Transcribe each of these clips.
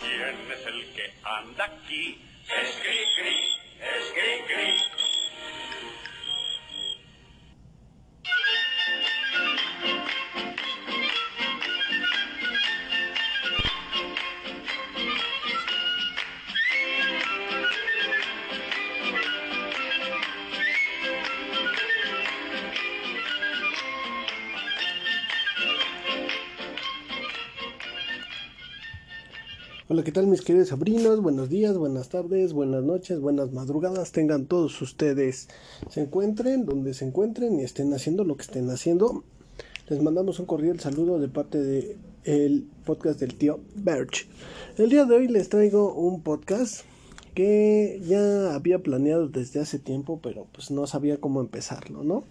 ¿Quién es el que anda aquí? Es Cri-Cri, es Cri-Cri. Hola, ¿qué tal mis queridos sobrinos? Buenos días, buenas tardes, buenas noches, buenas madrugadas. Tengan todos ustedes. Se encuentren donde se encuentren y estén haciendo lo que estén haciendo. Les mandamos un cordial saludo de parte del el podcast del tío Birch. El día de hoy les traigo un podcast que ya había planeado desde hace tiempo, pero pues no sabía cómo empezarlo, ¿no?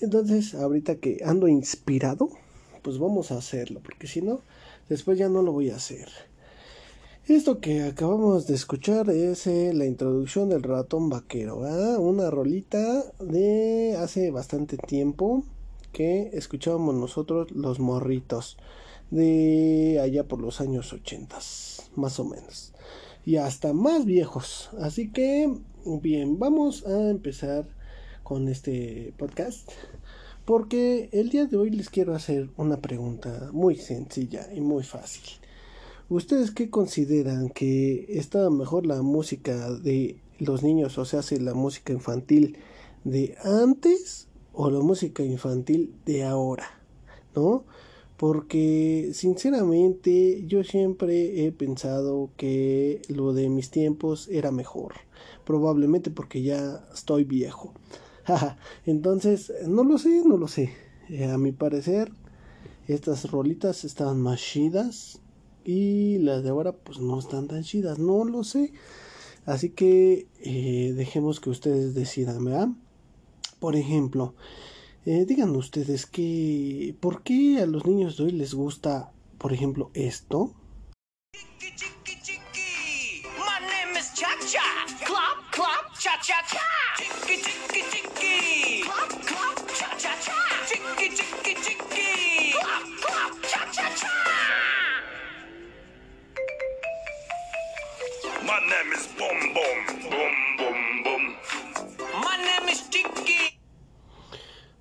Entonces, ahorita que ando inspirado, pues vamos a hacerlo, porque si no, después ya no lo voy a hacer. Esto que acabamos de escuchar es eh, la introducción del ratón vaquero, una rolita de hace bastante tiempo que escuchábamos nosotros los morritos de allá por los años 80, más o menos, y hasta más viejos. Así que, bien, vamos a empezar con este podcast. Porque el día de hoy les quiero hacer una pregunta muy sencilla y muy fácil. ¿Ustedes qué consideran que está mejor la música de los niños, o sea, la música infantil de antes o la música infantil de ahora? ¿No? Porque sinceramente yo siempre he pensado que lo de mis tiempos era mejor. Probablemente porque ya estoy viejo. Entonces, no lo sé, no lo sé. Eh, a mi parecer, estas rolitas estaban más chidas y las de ahora pues no están tan chidas, no lo sé. Así que eh, dejemos que ustedes decidan, ¿verdad? Por ejemplo, eh, digan ustedes que, ¿por qué a los niños de hoy les gusta, por ejemplo, esto?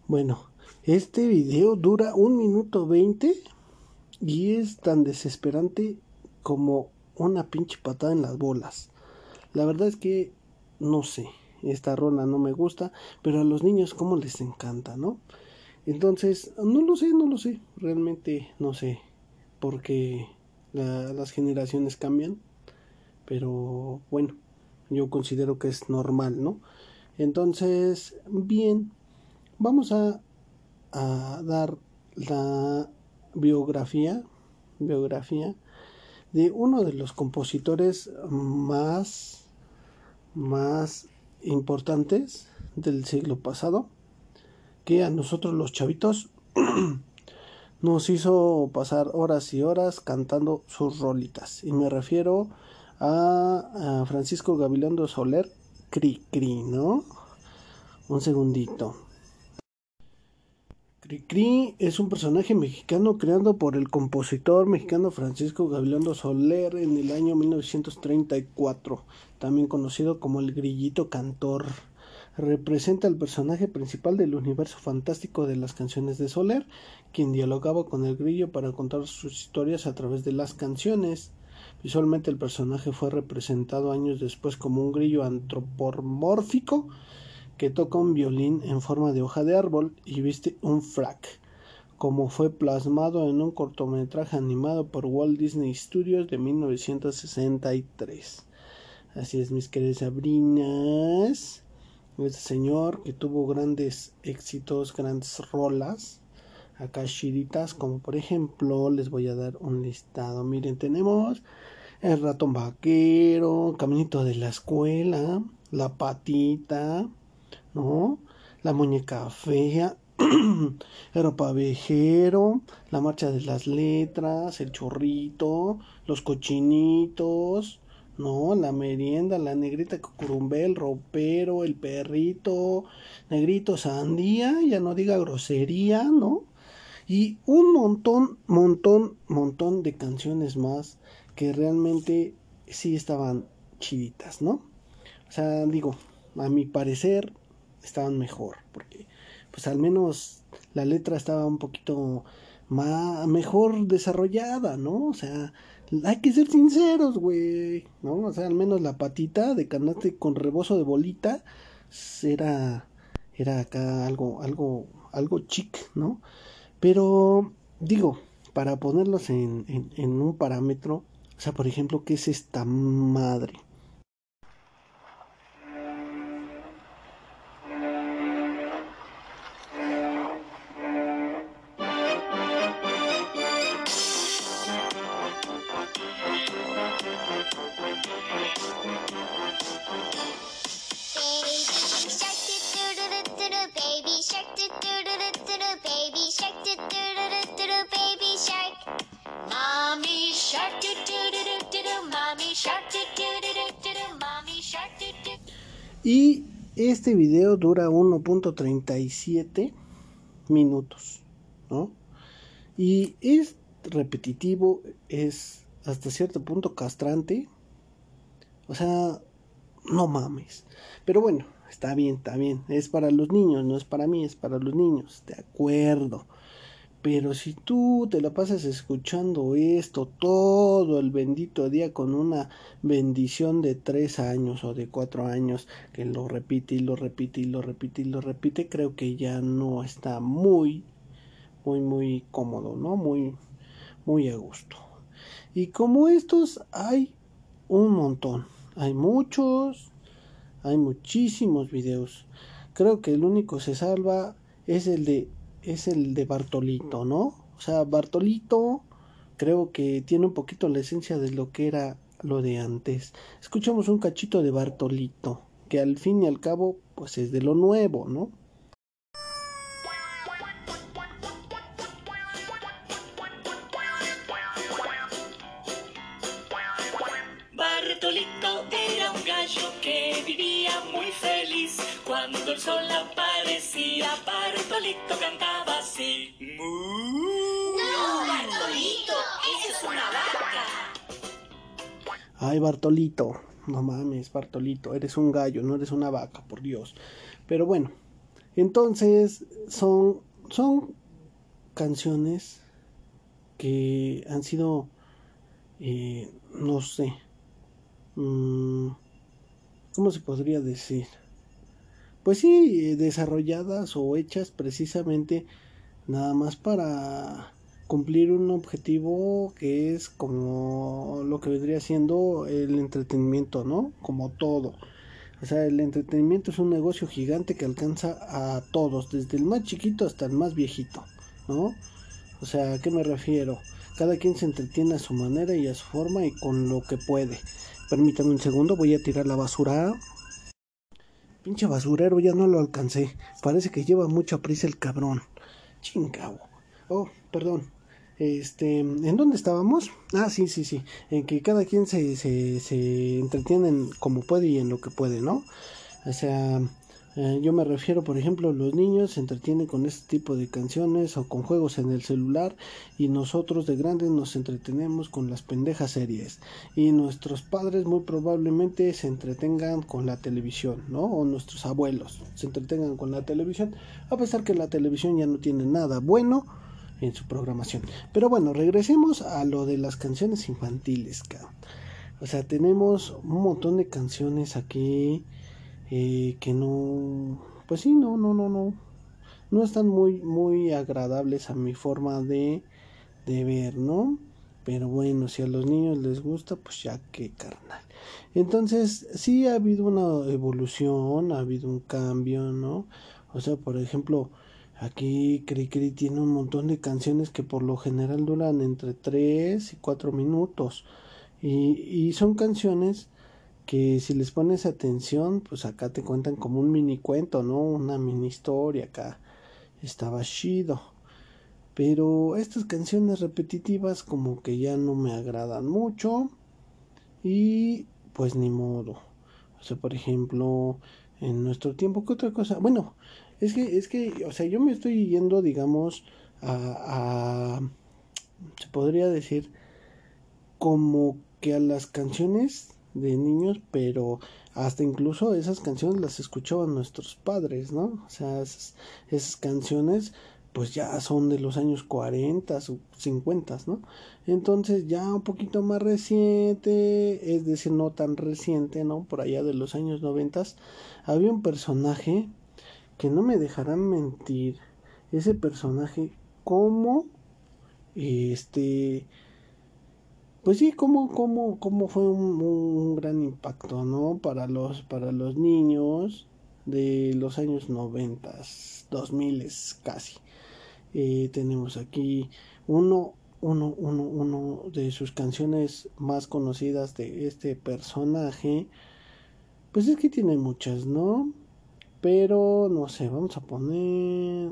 Bueno, este video dura un minuto veinte y es tan desesperante como una pinche patada en las bolas. La verdad es que no sé, esta rola no me gusta, pero a los niños como les encanta, ¿no? Entonces, no lo sé, no lo sé, realmente no sé, porque las generaciones cambian, pero bueno, yo considero que es normal, ¿no? Entonces, bien, vamos a, dar la biografía, biografía de uno de los compositores más, más importantes del siglo pasado, que a nosotros los chavitos nos hizo pasar horas y horas cantando sus rolitas. Y me refiero a, a Francisco Gabilondo Soler, Cri ¿no? Un segundito. Cricri es un personaje mexicano creado por el compositor mexicano Francisco Gabilondo Soler en el año 1934, también conocido como el Grillito Cantor. Representa el personaje principal del universo fantástico de las canciones de Soler, quien dialogaba con el grillo para contar sus historias a través de las canciones. Visualmente el personaje fue representado años después como un grillo antropomórfico que toca un violín en forma de hoja de árbol y viste un frac, como fue plasmado en un cortometraje animado por Walt Disney Studios de 1963. Así es, mis queridas Sabrinas. Este señor que tuvo grandes éxitos, grandes rolas, acá chiritas, como por ejemplo, les voy a dar un listado. Miren, tenemos el ratón vaquero, caminito de la escuela, la patita, ¿no? La muñeca fea, el ropavejero, la marcha de las letras, el chorrito, los cochinitos, ¿no? La merienda, la negrita cucurumbé, el ropero, el perrito, negrito sandía, ya no diga grosería, ¿no? Y un montón, montón, montón de canciones más que realmente sí estaban chiditas, ¿no? O sea, digo, a mi parecer estaban mejor, porque pues al menos la letra estaba un poquito más, mejor desarrollada, ¿no? O sea, hay que ser sinceros, güey, ¿no? O sea, al menos la patita de canate con rebozo de bolita era, era acá algo, algo, algo chic, ¿no? Pero, digo, para ponerlos en, en, en un parámetro, o sea, por ejemplo, ¿qué es esta madre? Y este video dura 1.37 minutos, ¿no? Y es repetitivo, es hasta cierto punto castrante. O sea, no mames. Pero bueno, está bien, está bien. Es para los niños, no es para mí, es para los niños. De acuerdo. Pero si tú te la pasas escuchando esto todo el bendito día con una bendición de tres años o de cuatro años que lo repite y lo repite y lo repite y lo repite, creo que ya no está muy, muy, muy cómodo, ¿no? Muy, muy a gusto. Y como estos hay un montón, hay muchos, hay muchísimos videos. Creo que el único se salva es el de es el de Bartolito, ¿no? O sea, Bartolito creo que tiene un poquito la esencia de lo que era lo de antes. Escuchamos un cachito de Bartolito, que al fin y al cabo, pues es de lo nuevo, ¿no? Ay, Bartolito, no mames, Bartolito, eres un gallo, no eres una vaca, por Dios. Pero bueno, entonces son, son canciones que han sido, eh, no sé, mmm, ¿cómo se podría decir? Pues sí, desarrolladas o hechas precisamente nada más para cumplir un objetivo que es como lo que vendría siendo el entretenimiento, ¿no? Como todo. O sea, el entretenimiento es un negocio gigante que alcanza a todos, desde el más chiquito hasta el más viejito, ¿no? O sea, ¿a qué me refiero? Cada quien se entretiene a su manera y a su forma y con lo que puede. Permítame un segundo, voy a tirar la basura. Pinche basurero, ya no lo alcancé. Parece que lleva mucha prisa el cabrón. Chingao. Oh, perdón. Este, ¿en dónde estábamos? Ah, sí, sí, sí. En que cada quien se, se, se entretiene como puede y en lo que puede, ¿no? O sea, eh, yo me refiero, por ejemplo, los niños se entretienen con este tipo de canciones o con juegos en el celular y nosotros de grandes nos entretenemos con las pendejas series y nuestros padres muy probablemente se entretengan con la televisión, ¿no? O nuestros abuelos se entretengan con la televisión, a pesar que la televisión ya no tiene nada bueno en su programación. Pero bueno, regresemos a lo de las canciones infantiles. O sea, tenemos un montón de canciones aquí eh, que no, pues sí, no, no, no, no, no están muy, muy agradables a mi forma de, de ver, ¿no? Pero bueno, si a los niños les gusta, pues ya que carnal. Entonces, sí ha habido una evolución, ha habido un cambio, ¿no? O sea, por ejemplo, aquí Cricri tiene un montón de canciones que por lo general duran entre 3 y 4 minutos. Y, y son canciones que si les pones atención, pues acá te cuentan como un mini cuento, ¿no? Una mini historia acá. Estaba chido. Pero estas canciones repetitivas como que ya no me agradan mucho. Y pues ni modo. O sea, por ejemplo, en nuestro tiempo, ¿qué otra cosa? Bueno, es que, es que, o sea, yo me estoy yendo, digamos, a, se podría decir, como que a las canciones de niños, pero hasta incluso esas canciones las escuchaban nuestros padres, ¿no? O sea, esas, esas canciones pues ya son de los años 40 o 50, ¿no? Entonces ya un poquito más reciente, es decir, no tan reciente, ¿no? Por allá de los años 90, había un personaje que no me dejarán mentir, ese personaje como este pues sí como como como fue un, gran impacto no para los para los niños de los años noventas dos miles casi. Eh, tenemos aquí uno uno, uno, uno de sus canciones más conocidas de este personaje. Pues es que tiene muchas no pero no sé vamos a poner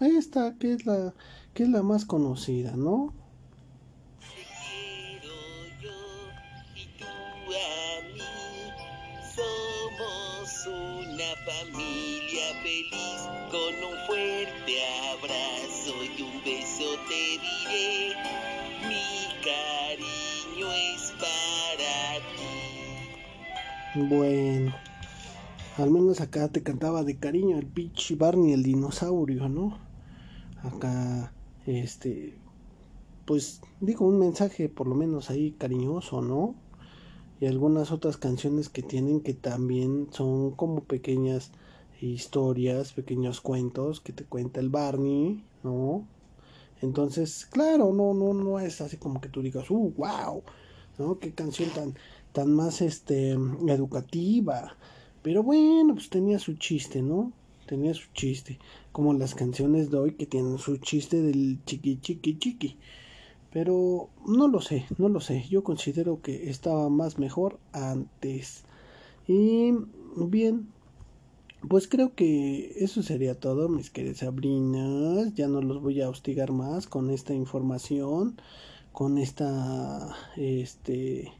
ahí está que es la que es la más conocida no familia feliz con un fuerte abrazo y un beso te diré mi cariño es para ti. Bueno al menos acá te cantaba de cariño el pitch Barney el dinosaurio no acá este pues digo un mensaje por lo menos ahí cariñoso no y algunas otras canciones que tienen que también son como pequeñas historias, pequeños cuentos que te cuenta el Barney, ¿no? Entonces, claro, no, no, no es así como que tú digas, uh, wow, ¿no? Qué canción tan, tan más, este, educativa. Pero bueno, pues tenía su chiste, ¿no? Tenía su chiste. Como las canciones de hoy que tienen su chiste del chiqui, chiqui, chiqui. Pero no lo sé, no lo sé. Yo considero que estaba más mejor antes. Y bien, pues creo que eso sería todo, mis queridas Sabrinas. Ya no los voy a hostigar más con esta información, con esta, este,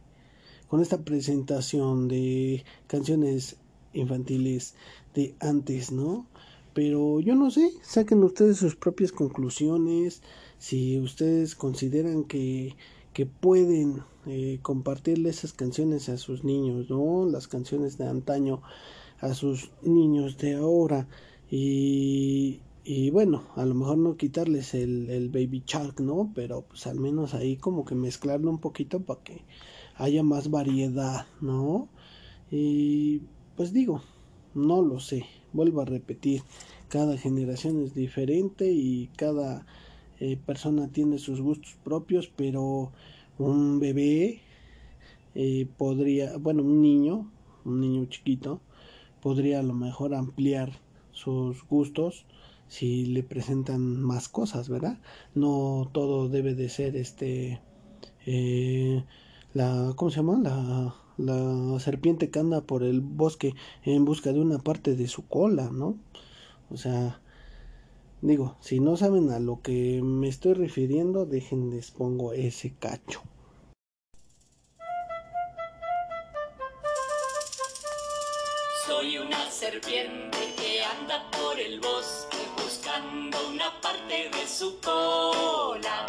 con esta presentación de canciones infantiles de antes, ¿no? Pero yo no sé, saquen ustedes sus propias conclusiones si ustedes consideran que, que pueden eh, compartirle esas canciones a sus niños, ¿no? Las canciones de antaño a sus niños de ahora y, y bueno, a lo mejor no quitarles el, el baby shark, ¿no? Pero pues al menos ahí como que mezclarlo un poquito para que haya más variedad, ¿no? Y pues digo, no lo sé, vuelvo a repetir, cada generación es diferente y cada eh, persona tiene sus gustos propios, pero un bebé eh, podría, bueno, un niño, un niño chiquito, podría a lo mejor ampliar sus gustos si le presentan más cosas, ¿verdad? No todo debe de ser este, eh, la, ¿cómo se llama? La, la serpiente que anda por el bosque en busca de una parte de su cola, ¿no? O sea, Digo, si no saben a lo que me estoy refiriendo, déjenles pongo ese cacho. Soy una serpiente que anda por el bosque buscando una parte de su cola.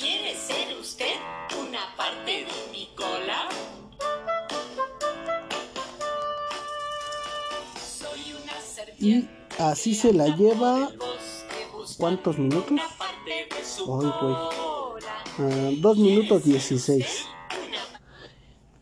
¿Quiere ser usted una parte de mi cola? Y así se la lleva ¿Cuántos minutos? Ay, güey. 2 minutos 16.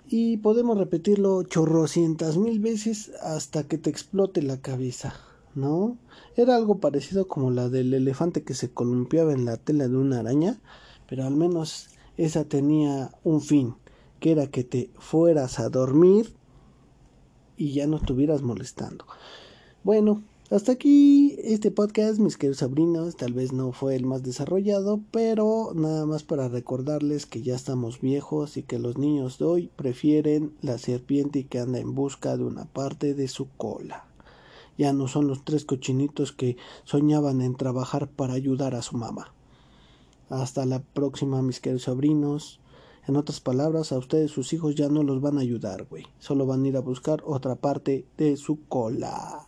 Y podemos repetirlo chorrocientas mil veces hasta que te explote la cabeza, ¿no? Era algo parecido como la del elefante que se columpiaba en la tela de una araña, pero al menos esa tenía un fin, que era que te fueras a dormir y ya no estuvieras molestando. Bueno, hasta aquí este podcast, mis queridos sobrinos, tal vez no fue el más desarrollado, pero nada más para recordarles que ya estamos viejos y que los niños de hoy prefieren la serpiente que anda en busca de una parte de su cola. Ya no son los tres cochinitos que soñaban en trabajar para ayudar a su mamá. Hasta la próxima, mis queridos sobrinos. En otras palabras, a ustedes sus hijos ya no los van a ayudar, güey. Solo van a ir a buscar otra parte de su cola.